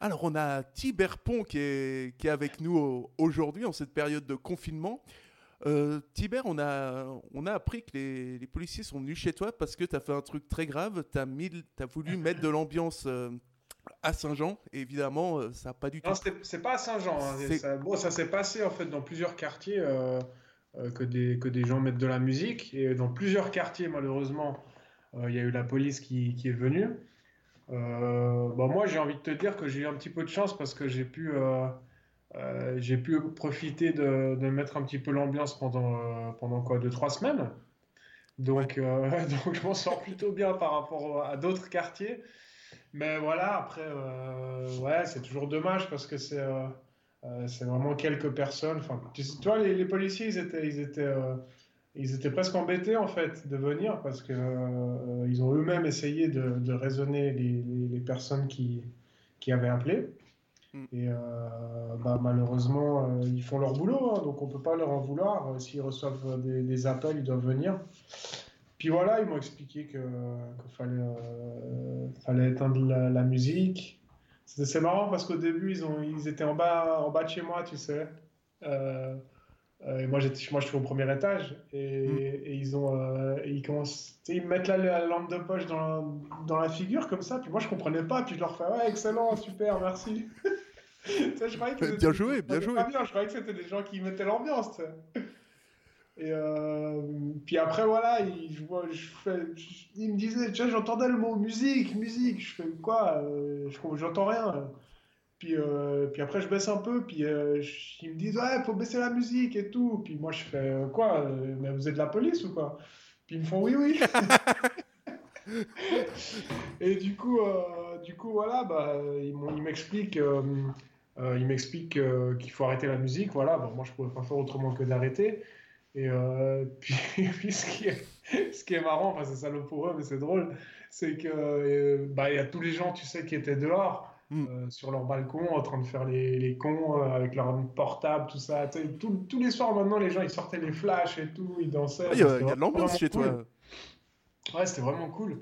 Alors, on a Tiberpont qui est, qui est avec nous aujourd'hui en cette période de confinement. Euh, Tiber, on a, on a appris que les, les, policiers sont venus chez toi parce que tu as fait un truc très grave. Tu as, as, voulu mettre de l'ambiance euh, à Saint-Jean. évidemment, euh, ça n'a pas du tout. Non, c'est pas à Saint-Jean. Hein. Ça, bon, ça s'est passé en fait dans plusieurs quartiers euh, que, des, que des gens mettent de la musique. Et dans plusieurs quartiers, malheureusement, il y a eu la police qui, qui est venue. Euh, bon, moi, j'ai envie de te dire que j'ai eu un petit peu de chance parce que j'ai pu, euh, euh, pu profiter de, mettre un petit peu l'ambiance pendant, pendant quoi, deux, trois semaines. Donc, donc je m'en sors plutôt bien par rapport à d'autres quartiers. Mais voilà, après, ouais, c'est toujours dommage parce que c'est c'est vraiment quelques personnes. Enfin, tu, vois, les, les, policiers, ils étaient, ils étaient ils étaient presque embêtés en fait de venir parce que euh, ils ont eux-mêmes essayé de, raisonner les, les, personnes qui, qui avaient appelé. Mm. Et euh, bah, malheureusement, euh, ils font leur boulot, hein, donc on peut pas leur en vouloir. S'ils reçoivent des, appels, ils doivent venir. Puis voilà, ils m'ont expliqué qu'il fallait, fallait éteindre la, musique. C'est marrant parce qu'au début, ils, ont, ils étaient en bas, en bas de chez moi, tu sais. Euh, et moi, moi, je suis au premier étage et, mm. et ils ont, euh, ils commencent, ils me mettent la, lampe de poche dans la, dans la, figure comme ça. Puis moi, je comprenais pas. Puis je leur fais ouais, excellent, super, merci. je croyais que bien joué, bien joué. Bien. Je croyais que c'était des gens qui mettaient l'ambiance. Et euh, puis après, voilà, ils, je vois, je fais, me j'entendais le mot musique, musique. Je fais quoi J'entends rien. Puis, euh, puis après, je baisse un peu, puis euh, ils me disent Ouais, faut baisser la musique et tout. Puis moi, je fais euh, Quoi Mais vous êtes de la police ou quoi? Puis ils me font Oui, oui. et du coup, du coup voilà, bah, ils m'expliquent. il m'explique qu'il faut arrêter la musique, voilà. Bon, moi, je pouvais pas faire autrement que d'arrêter. Et puis, puis, ce, qui est, ce qui est marrant, enfin, c'est salaud pour eux, mais c'est drôle, c'est que bah, il y a tous les gens, tu sais, qui étaient dehors. Mm. Euh, sur leur balcon en train de faire les, les cons euh, avec leur portable, tout ça. tous les soirs maintenant, les gens ils sortaient les flashs et tout, ils dansaient. Il y, a, de l'ambiance chez toi. Ouais, c'était vraiment cool.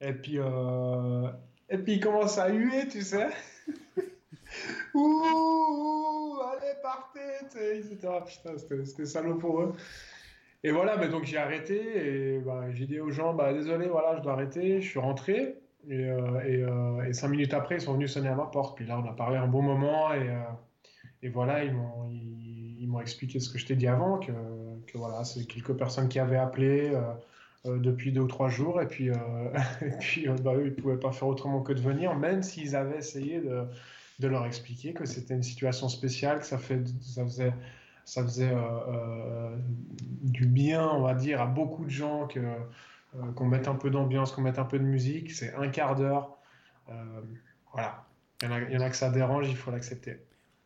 Et puis, euh, et puis ils commencent à huer, tu sais? ouh, allez, partez, etc. Putain, c'était salaud pour eux. Et voilà, mais donc j'ai arrêté et bah, j'ai dit aux gens, bah, désolé, voilà, je dois arrêter. Je suis rentré. Et, euh, euh, et, cinq minutes après, ils sont venus sonner à ma porte. Puis là, on a parlé un bon moment. Et, euh, voilà, ils m'ont, ils, m'ont expliqué ce que je t'ai dit avant, que, voilà, c'est quelques personnes qui avaient appelé depuis deux ou trois jours. Et puis, et puis bah, eux, ils ne pouvaient pas faire autrement que de venir, même s'ils avaient essayé de, de, leur expliquer que c'était une situation spéciale, que ça, fait, ça faisait, ça faisait du bien, on va dire, à beaucoup de gens que qu'on mette un peu d'ambiance, qu'on mette un peu de musique. C'est un quart d'heure. Euh, voilà. Il y, en a, que ça dérange, il faut l'accepter.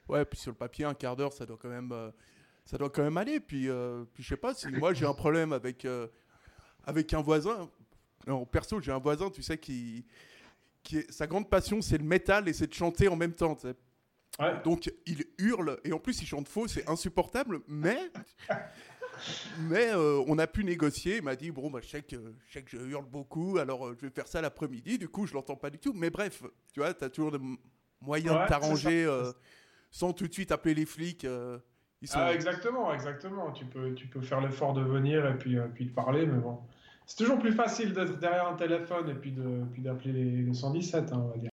Ouais, puis sur le papier, un quart d'heure, ça doit quand même, euh, ça doit quand même aller. Puis, puis je sais pas, si moi j'ai un problème avec, avec un voisin, non, perso, j'ai un voisin, tu sais, qui, qui est, sa grande passion, c'est le métal et c'est de chanter en même temps. Ouais. Donc il hurle et en plus il chante faux, c'est insupportable. Mais mais euh, on a pu négocier. Il m'a dit Bon, bah, je, sais que, je hurle beaucoup, alors euh, je vais faire ça l'après-midi. Du coup, je l'entends pas du tout. Mais bref, tu vois, tu as toujours des moyens de t'arranger euh, sans tout de suite appeler les flics. ah, exactement, exactement. Tu peux, tu peux faire l'effort de venir et puis, puis de parler, mais bon. C'est toujours plus facile d'être derrière un téléphone et puis d'appeler puis les, les 117, hein, on va dire.